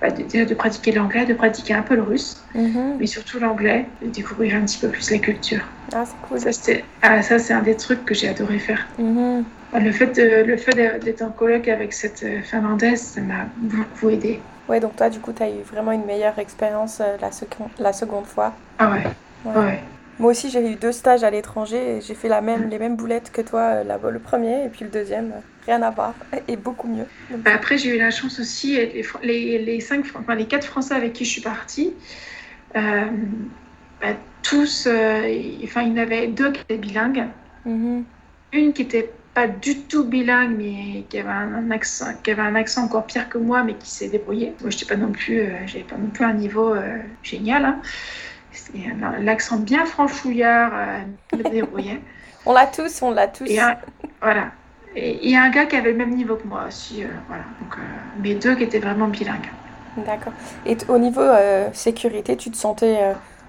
bah, de, pratiquer l'anglais, de pratiquer un peu le russe Mhm. mais surtout l'anglais, de découvrir un petit peu plus la culture. Ah, c'est cool. Ça, ah, c'est un des trucs que j'ai adoré faire. Mhm. Le fait, de- le fait d'être en coloc avec cette euh, Finlandaise, ça m'a beaucoup aidé. Ouais, donc toi, du coup, tu as eu vraiment une meilleure expérience la, seconde- la seconde fois. Ah ouais, Ouais. ouais. Moi aussi, j'ai eu deux stages à l'étranger et j'ai fait la même, les mêmes boulettes que toi, le premier et puis le deuxième, rien à voir et beaucoup mieux. Donc, Bah, après, j'ai eu la chance aussi, les, les, les, cinq, enfin, les quatre Français avec qui je suis partie, euh, bah, tous, euh, y- enfin, il y en avait deux qui étaient bilingues. mhm. une qui était pas du tout bilingue, mais qui avait un, un accent, qui avait un accent encore pire que moi, mais qui s'est débrouillée. Moi, je pas non plus, euh, j'avais pas non plus un niveau euh, génial. hein. Un- L'accent bien franchouillard, me débrouillais. On l'a tous, on l'a tous. Et un- voilà. Et il y a un gars qui avait le même niveau que moi aussi, euh, voilà. Donc, euh, mais deux qui étaient vraiment bilingues. D'accord. Et au niveau euh, sécurité, tu te sentais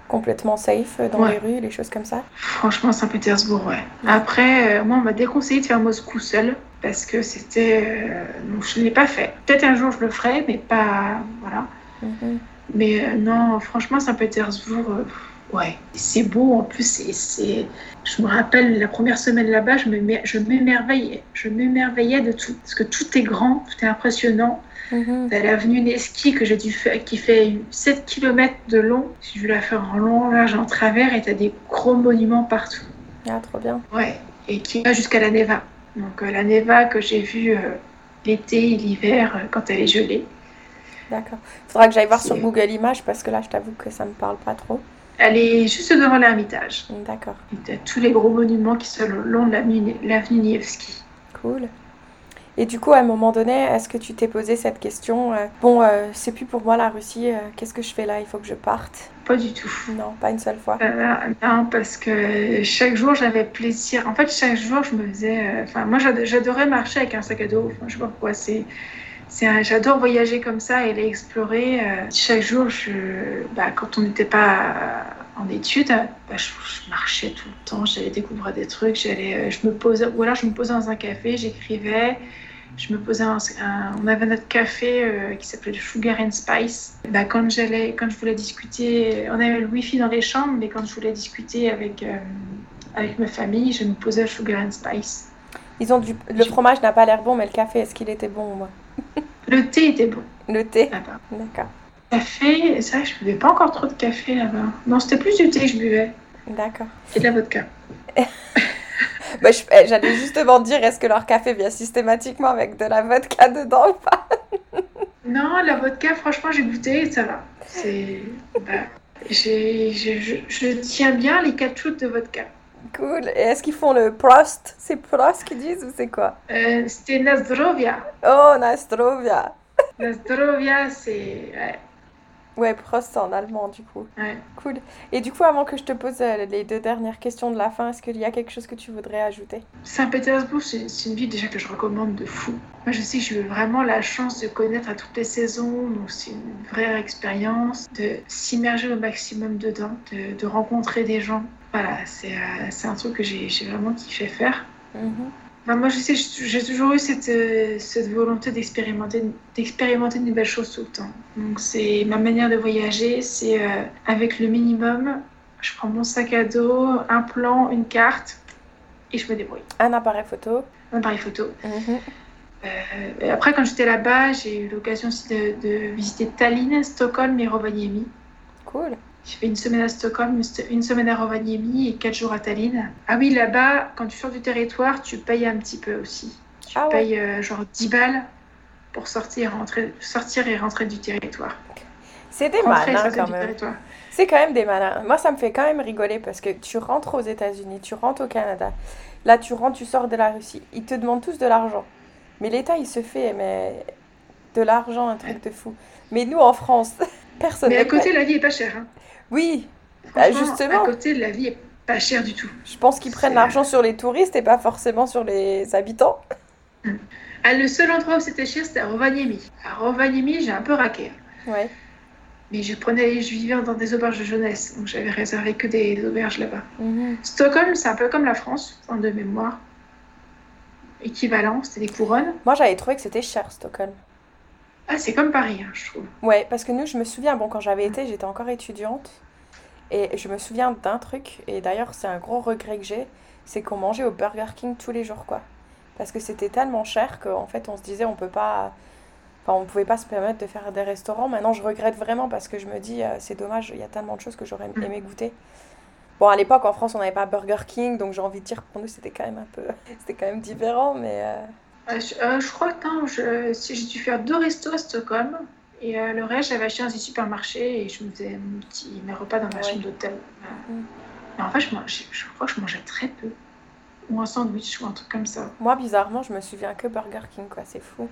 complètement safe dans Ouais. les rues, les choses comme ça? Franchement, Saint-Pétersbourg, ouais. Après, euh, moi, on m'a déconseillé de faire Moscou seule parce que c'était. euh, donc, je ne l'ai pas fait. Peut-être un jour je le ferai, mais pas. Voilà. Mhm. Mais euh, non, franchement, Saint-Pétersbourg, ouais, c'est beau. En plus, c'est, je me rappelle la première semaine là-bas, je, m'émer- je m'émerveillais. Je m'émerveillais de tout. Parce que tout est grand, tout est impressionnant. Mhm. T'as l'avenue Neski que j'ai dû faire, qui fait 7 km de long. J'ai dû la faire en long, large, en travers, et t'as des gros monuments partout. Ah, trop bien. Ouais, et qui va jusqu'à la Neva. Donc euh, la Neva que j'ai vue euh, l'été et l'hiver euh, quand elle est gelée. D'accord. Faudra que j'aille voir sur Google Images parce que là, je t'avoue que ça me parle pas trop. Elle est juste devant l'Ermitage. D'accord. Et t'as tous les gros monuments qui sont le long de l'avenue Nievski. Cool. Et du coup, à un moment donné, est-ce que tu t'es posé cette question euh, Bon, euh, c'est plus pour moi la Russie, euh, qu'est-ce que je fais là? Il faut que je parte? Pas du tout. Non, pas une seule fois. Non, parce que chaque jour j'avais plaisir. En fait, chaque jour je me faisais. Enfin, moi j'ad- j'adorais marcher avec un sac à dos. Enfin, je sais pas pourquoi. C'est, J'adore voyager comme ça et aller explorer. euh, chaque jour, je, bah, quand on n'était pas en études, bah, je, je marchais tout le temps. J'allais découvrir des trucs. J'allais, euh, je me posais, ou alors je me posais dans un café, j'écrivais. Je me posais un, un- on avait notre café euh, qui s'appelait le Sugar and Spice. Bah, quand j'allais, quand je voulais discuter, on avait le wifi dans les chambres, mais quand je voulais discuter avec euh, avec ma famille, je me posais au Sugar and Spice. Ils ont du... Le fromage n'a pas l'air bon, mais le café, est-ce qu'il était bon moi? Le thé était bon Le thé. D'accord. Café, c'est vrai que je buvais pas encore trop de café là-bas. Non, c'était plus du thé que je buvais D'accord. et de la vodka. Bah, eh, J'allais justement dire, est-ce que leur café vient systématiquement avec de la vodka dedans ou pas? Non, la vodka, franchement, j'ai goûté et ça va. C'est, bah, je, je tiens bien les quatre shoots de vodka. Cool. Et est-ce qu'ils font le Prost? C'est Prost qu'ils disent ou c'est quoi? Euh, c'était Nazdrovia. Oh, Nastrovia. Nazdrovia, c'est ouais, Ouais, Prost c'est en allemand du coup. ouais. Cool. Et du coup, avant que je te pose euh, les deux dernières questions de la fin, est-ce qu'il y a quelque chose que tu voudrais ajouter? Saint-Pétersbourg, c'est c'est une ville déjà que je recommande de fou. Moi, je sais que j'ai eu vraiment la chance de connaître à toutes les saisons, donc c'est une vraie expérience, de s'immerger au maximum dedans, de, de rencontrer des gens. Voilà, c'est euh, c'est un truc que j'ai vraiment kiffé faire. Mhm. Enfin, moi, je sais, j'ai toujours eu cette, euh, cette volonté d'expérimenter de nouvelles choses tout le temps. Donc, c'est ma manière de voyager, c'est euh, avec le minimum. Je prends mon sac à dos, un plan, une carte, et je me débrouille. Un appareil photo. Un appareil photo. Mhm. Euh, après, quand j'étais là-bas, j'ai eu l'occasion aussi de, de visiter Tallinn, Stockholm et Rovaniemi. Cool. J'ai fait une semaine à Stockholm, une se- une semaine à Rovaniemi et quatre jours à Tallinn. Ah oui, là-bas, quand tu sors du territoire, tu payes un petit peu aussi. Tu Ah ouais. payes euh, genre 10 balles pour sortir, rentrer, sortir et rentrer du territoire. C'est des Rentrer malins quand même. C'est quand même des malins. Moi, ça me fait quand même rigoler parce que tu rentres aux États-Unis, tu rentres au Canada. Là, tu rentres, tu sors de la Russie. Ils te demandent tous de l'argent. Mais l'État, il se fait mais de l'argent, un truc de fou. Mais nous, en France, personne Mais à côté, la vie est pas chère. hein. Oui, Bah, Franchement, justement. À côté, la vie est pas chère du tout. je pense qu'ils prennent l'argent sur les touristes et pas forcément sur les habitants. Ah, le seul endroit où c'était cher, c'était à Rovaniemi. À Rovaniemi, j'ai un peu raqué. Ouais. Mais je prenais, je vivais dans des auberges de jeunesse, donc j'avais réservé que des auberges là-bas. Mhm. Stockholm, c'est un peu comme la France, en de mémoire. Équivalent, c'était des couronnes. Moi, j'avais trouvé que c'était cher, Stockholm. Ah, c'est comme Paris, hein, je trouve. Ouais, parce que nous, je me souviens, bon, quand j'avais été, j'étais encore étudiante. Et je me souviens d'un truc, et d'ailleurs, c'est un gros regret que j'ai, c'est qu'on mangeait au Burger King tous les jours, quoi. Parce que c'était tellement cher qu'en fait, on se disait, on peut pas. Enfin, on pouvait pas se permettre de faire des restaurants. Maintenant, je regrette vraiment parce que je me dis, euh, c'est dommage, il y a tellement de choses que j'aurais aimé goûter. Bon, à l'époque, en France, on n'avait pas Burger King, donc j'ai envie de dire, pour nous, c'était quand même un peu. C'était quand même différent, mais. euh, Euh, je, euh, je crois que non, je, si j'ai dû faire deux restos à Stockholm. Et euh, le reste, j'avais acheté dans un supermarché et je me faisais mon petit, mes repas dans ma Ouais. chambre d'hôtel. Mm. Mais en fait, je, mangeais- je crois que je mangeais très peu. Ou un sandwich ou un truc comme ça. Moi, bizarrement, je me souviens que Burger King, quoi, c'est fou.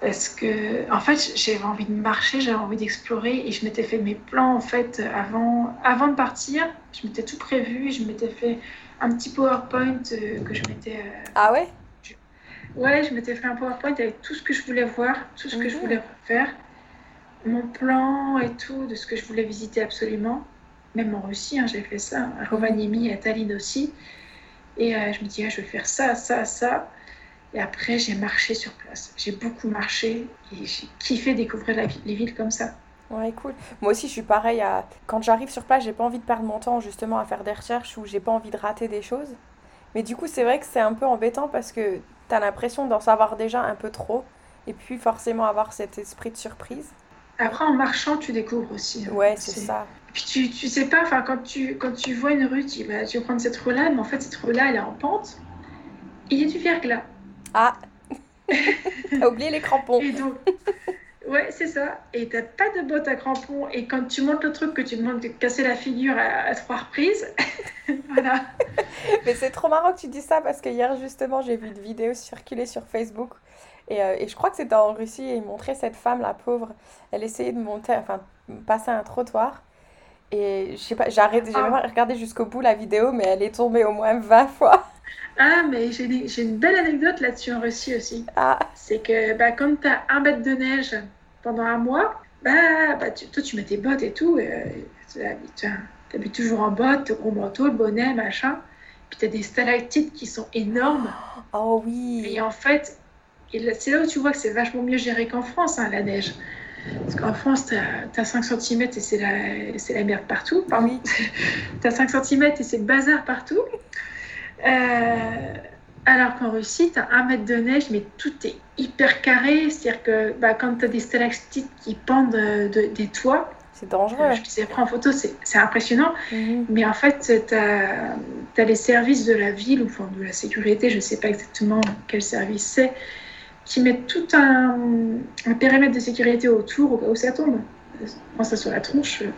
Parce que, en fait, j'avais envie de marcher, j'avais envie d'explorer et je m'étais fait mes plans, en fait, avant, avant de partir. Je m'étais tout prévu et je m'étais fait un petit PowerPoint que je m'étais. Ah ouais? Ouais, je m'étais fait un PowerPoint avec tout ce que je voulais voir, tout ce que je Mhm. voulais faire, mon plan et tout, de ce que je voulais visiter absolument. Même en Russie, hein, j'ai fait ça, à Rovaniemi, à Tallinn aussi. Et euh, je me dis, ah, je vais faire ça, ça, ça. Et après, j'ai marché sur place. J'ai beaucoup marché et j'ai kiffé découvrir la les villes comme ça. Ouais, cool. Moi aussi, je suis pareil à... Quand j'arrive sur place, j'ai pas envie de perdre mon temps justement à faire des recherches ou j'ai pas envie de rater des choses. Mais du coup, c'est vrai que c'est un peu embêtant parce que t'as l'impression d'en savoir déjà un peu trop et puis forcément avoir cet esprit de surprise. Après, en marchant, tu découvres aussi. hein. Ouais, c'est ça. Puis tu, tu sais pas, enfin, quand tu, quand tu vois une rue, tu bah, tu vas prendre cette rue-là, mais en fait, cette rue-là, elle est en pente. Et il y a du verglas. Ah! T'as oublié les crampons. Et donc, ouais, c'est ça. Et t'as pas de bottes à crampons. Et quand tu montes le truc que tu demandes de casser la figure à, à trois reprises, voilà. Mais c'est trop marrant que tu dis ça parce que hier justement j'ai vu une vidéo circuler sur Facebook et, euh, et je crois que c'était en Russie et ils montraient cette femme, la pauvre, elle essayait de monter, enfin passer un trottoir et je sais pas, j'ai arrêté, j'ai Ah. regardé jusqu'au bout la vidéo mais elle est tombée au moins 20 fois. Ah, mais j'ai une belle anecdote là-dessus en Russie aussi. Ah, C'est que bah, quand t'as un mètre de neige pendant un mois, bah, bah tu- toi tu mets tes bottes et tout. Euh, tu habites- toujours en bottes, le gros manteau, le bonnet, machin. Puis t'as des stalactites qui sont énormes. oh oui. Et en fait, c'est là où tu vois que c'est vachement mieux géré qu'en France, hein, la neige. Parce qu'en France, t'as as 5 cm et c'est la, la merde partout. Pardon. Oui. T'as 5 cm et c'est le bazar partout. Euh, alors qu'en Russie, t'as un mètre de neige, mais tout est hyper carré. C'est-à-dire que bah, quand t'as des stalactites qui pendent de- de- des toits, C'est dangereux. je les ai pris en photo, c'est impressionnant. Mhm. Mais en fait, tu as, les services de la ville, ou enfin, de la sécurité, je ne sais pas exactement quel service c'est, qui mettent tout un, un périmètre de sécurité autour au cas où ça tombe. Prends ça sur la tronche. euh.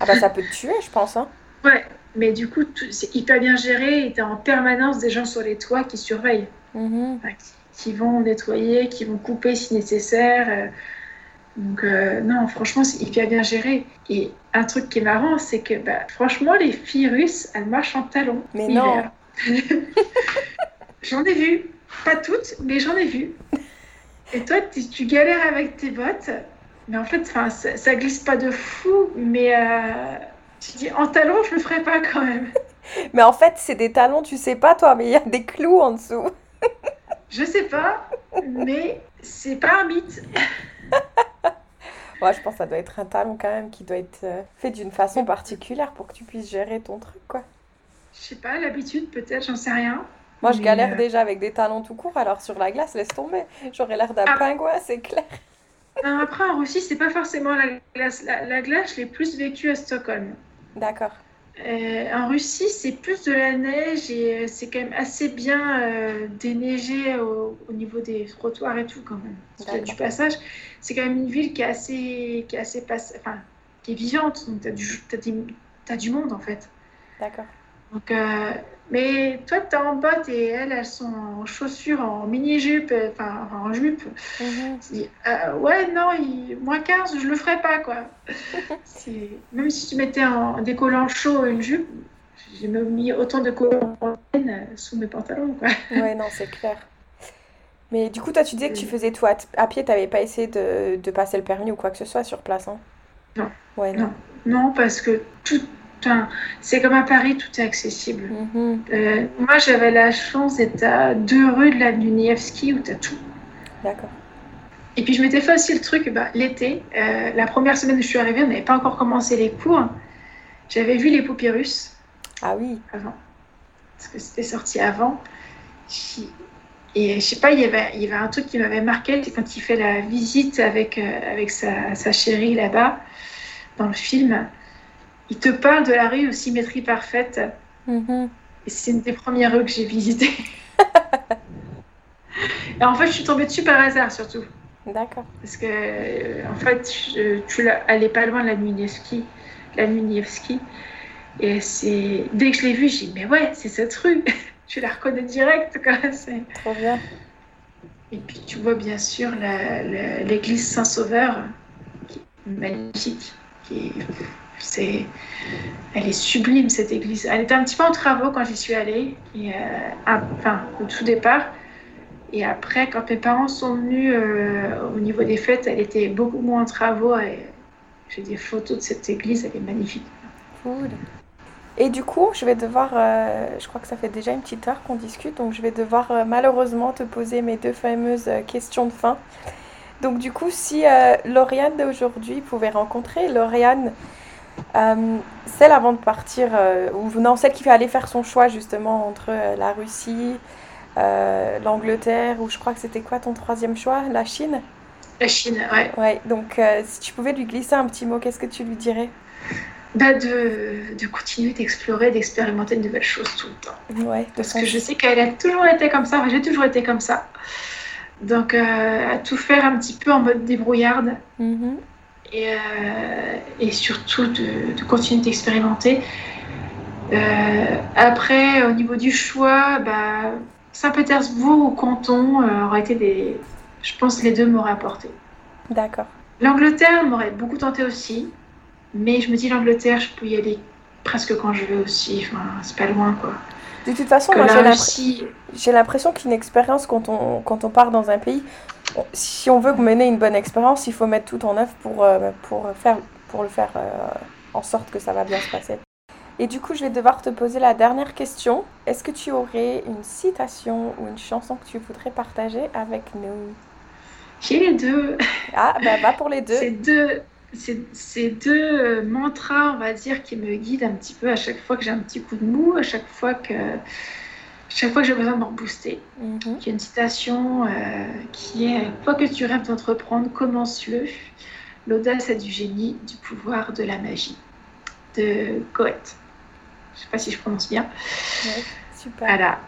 Ah bah ça peut te tuer je pense hein. Ouais, mais du coup, c'est hyper bien géré et tu as en permanence des gens sur les toits qui surveillent, Mhm. enfin, qui, qui vont nettoyer, qui vont couper si nécessaire. euh. Donc, euh, non, franchement, c'est hyper bien géré. Et un truc qui est marrant, c'est que bah, franchement, les filles russes, elles marchent en talons. Mais l'hiver. J'en ai vu. Pas toutes, mais j'en ai vu. Et toi, tu, galères avec tes bottes. Mais en fait, ça, ça glisse pas de fou. Mais euh, tu dis, en talons, je le ferais pas quand même. Mais en fait c'est des talons tu sais pas toi mais il y a des clous en dessous. Je sais pas, mais c'est pas un mythe. Ouais je pense que ça doit être un talon quand même qui doit être euh, fait d'une façon particulière pour que tu puisses gérer ton truc quoi. Je sais pas, l'habitude peut-être, j'en sais rien. Moi, je galère euh, déjà avec des talons tout courts, alors sur la glace, laisse tomber. J'aurais l'air d'un Ah. pingouin, c'est clair. non, après, en Russie, c'est pas forcément la glace. La, la glace, je l'ai plus vécue à Stockholm. D'accord. Euh, en Russie, c'est plus de la neige et euh, c'est quand même assez bien euh, déneigé au, au niveau des trottoirs et tout quand même. Parce qu'il y a D'accord. du passage. C'est quand même une ville qui est assez, qui est assez pass- enfin, qui est vivante. Donc t'as du, des- t'as du monde en fait. D'accord. Donc, mais toi, t'es en bottes et elles, elles sont en chaussures, en mini-jupe, euh, enfin en jupe. Tu dis, euh, ouais, non, il... moins 15, je le ferais pas, quoi. Même si tu mettais en... des collants chauds une jupe, j'ai même mis autant de collants euh, sous mes pantalons, quoi. Ouais, non, c'est clair. Mais du coup, toi, tu disais que tu faisais tout à, pied, t'avais pas essayé de, de passer le permis ou quoi que ce soit sur place, hein? Non. Ouais, non. Non, parce que tout, enfin, c'est comme à Paris, tout est accessible. Mhm. Euh, moi, j'avais la chance d'être à deux rues de l'avenue Nievski où t'as tout. D'accord. Et puis je m'étais fait aussi le truc, bah, l'été, euh, la première semaine où je suis arrivée, on n'avait pas encore commencé les cours. J'avais vu les russes Ah oui. avant, parce que c'était sorti avant. Et je sais pas, il y avait, il y avait un truc qui m'avait marqué, c'est quand il fait la visite avec, euh, avec sa, sa chérie là-bas, dans le film. Il te parle de la rue aux symétries parfaites. Mhm. Et c'est une des premières rues que j'ai visitées. Et en fait, je suis tombée dessus par hasard surtout. D'accord. Parce que, euh, en fait, je- tu est pas loin de la nuit Nevsky, la. Et c'est, dès que je l'ai vue, j'ai dit, mais ouais, c'est cette rue. je la reconnais direct, quoi. C'est- Trop bien. Et puis, tu vois, bien sûr, la- la- l'église Saint-Sauveur, qui est magnifique. Qui est- c'est, elle est sublime, cette église. Elle était un petit peu en travaux quand j'y suis allée. Euh, enfin, au tout départ. Et après, quand mes parents sont venus euh, au niveau des fêtes, elle était beaucoup moins en travaux. J'ai des photos de cette église, elle est magnifique. Cool. Et du coup, je vais devoir, euh, je crois que ça fait déjà une petite heure qu'on discute, donc je vais devoir malheureusement te poser mes deux fameuses questions de fin. Donc du coup, si Lauriane d'aujourd'hui pouvait rencontrer Lauriane, euh, celle avant de partir, euh, ou non, celle qui va aller faire son choix justement entre euh, la Russie, l'Angleterre, ou je crois que c'était quoi ton troisième choix, la Chine? La Chine, ouais. Ouais, donc si tu pouvais lui glisser un petit mot, qu'est-ce que tu lui dirais? Bah de, de continuer d'explorer, d'expérimenter de nouvelles choses tout le temps. Ouais, Parce que je sais qu'elle a toujours été comme ça, j'ai toujours été comme ça. Donc, euh, à tout faire un petit peu en mode débrouillarde Mhm. Et, euh, et surtout de, de continuer d'expérimenter. Euh, après, au niveau du choix, bah, Saint-Pétersbourg ou Canton euh, auraient été des. Je pense que les deux m'auraient apporté. D'accord. L'Angleterre m'aurait beaucoup tenté aussi, mais je me dis l'Angleterre, je peux y aller presque quand je veux aussi. Enfin, c'est pas loin quoi. De toute façon, moi, j'ai Russie, l'impression qu'une expérience, quand on, quand on part dans un pays, on- si on veut mener une bonne expérience, il faut mettre tout en œuvre pour, euh, pour, faire, pour le faire euh, en sorte que ça va bien se passer. Et du coup, je vais devoir te poser la dernière question. Est-ce que tu aurais une citation ou une chanson que tu voudrais partager avec nous? j'ai les deux. Ah, bah va pour les deux. Ces deux, ces, deux mantras, on va dire, qui me guident un petit peu à chaque fois que j'ai un petit coup de mou, à chaque fois que, chaque fois que j'ai besoin de me rebooster. Mhm. Il y a une citation euh, qui est Quoi que tu rêves d'entreprendre, commence-le. L'audace a du génie, du pouvoir, de la magie. De Goethe. Je sais pas si je prononce bien. Ouais, super. Voilà.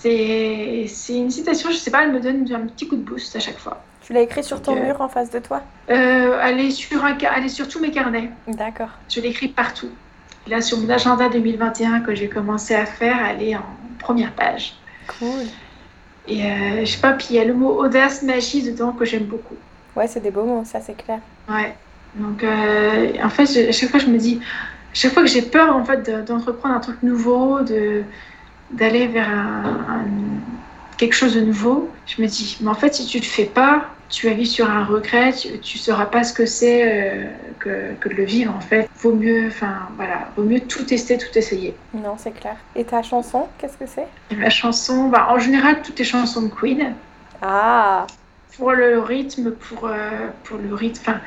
C'est une citation, je sais pas, elle me donne un petit coup de boost à chaque fois. Tu l'as écrit sur ton mur en face de toi? Euh, elle, est sur un, elle est sur tous mes carnets. D'accord. Je l'écris partout. Là, sur mon agenda 2021 que j'ai commencé à faire, elle est en première page. Cool. Et euh, je sais pas, puis il y a le mot audace, magie dedans que j'aime beaucoup. Ouais, c'est des beaux mots, ça c'est clair. Ouais. Donc, euh, en fait, je- à chaque fois, je me dis, chaque fois que j'ai peur, en fait, de- d'entreprendre un truc nouveau, de d'aller vers un, un- quelque chose de nouveau, je me dis, mais en fait, si tu le fais pas, tu vas vivre sur un regret, tu, tu sauras pas ce que c'est euh, que, que de le vivre, en fait. Vaut mieux, enfin, voilà, vaut mieux tout tester, tout essayer. Non, c'est clair. Et ta chanson, qu'est-ce que c'est? Ma chanson, bah, en général, toutes les chansons de Queen, Ah, pour le rythme, pour, euh, pour le rythme, enfin,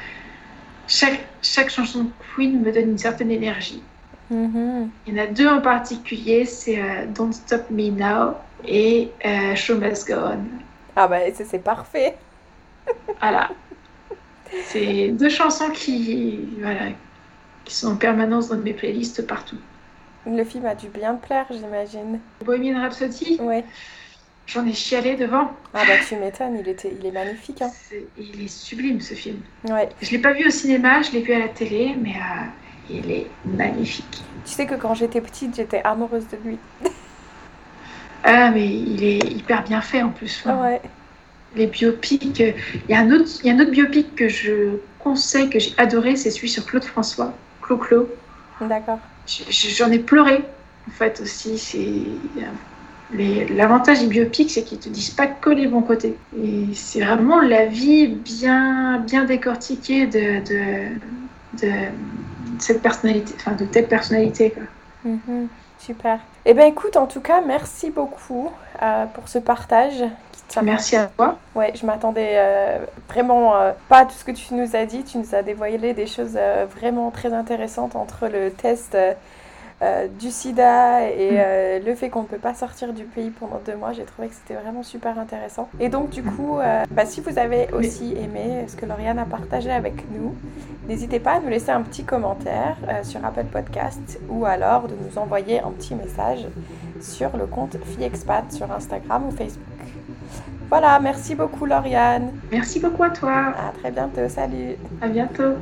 chaque, chaque chanson de Queen me donne une certaine énergie. Mhm. Il y en a deux en particulier, c'est euh, Don't Stop Me Now et Show Must Go On. Ah bah c'est parfait. Voilà. C'est deux chansons qui, voilà, qui sont en permanence dans mes playlists partout. Le film a dû bien plaire, j'imagine. Bohemian Rhapsody, Ouais. j'en ai chialé devant. Ah bah tu m'étonnes, il était, il est magnifique. Hein. Il est sublime ce film. Ouais. Je l'ai pas vu au cinéma, je l'ai vu à la télé, mais euh, il est magnifique. Tu sais que quand j'étais petite, j'étais amoureuse de lui. Ah, mais il est hyper bien fait en plus. Enfin, Ouais. Les biopics, euh, il y, a un autre- il y a un autre biopic que je conseille, que j'ai adoré, c'est celui sur Claude François, Clo-Clo. D'accord. J'en ai pleuré, en fait, aussi. C'est les- L'avantage des biopics, c'est qu'ils te disent pas que les bons côtés. Et c'est vraiment la vie bien, bien décortiquée de, de, de cette personnalité, enfin de telle personnalité. Quoi. Mhm. Super. Eh ben écoute, en tout cas, merci beaucoup euh, pour ce partage. Ça Merci à toi. Ouais, je m'attendais euh, vraiment euh, pas à tout ce que tu nous as dit. Tu nous as dévoilé des choses euh, vraiment très intéressantes entre le test du sida et Mm. le fait qu'on ne peut pas sortir du pays pendant deux mois. J'ai trouvé que c'était vraiment super intéressant. Et donc, du coup, bah, si vous avez aussi aimé ce que Lauriane a partagé avec nous, n'hésitez pas à nous laisser un petit commentaire sur Apple Podcast ou alors de nous envoyer un petit message sur le compte FiExpat sur Instagram ou Facebook. Voilà, merci beaucoup Lauriane. Merci beaucoup à toi. À très bientôt, salut. À bientôt.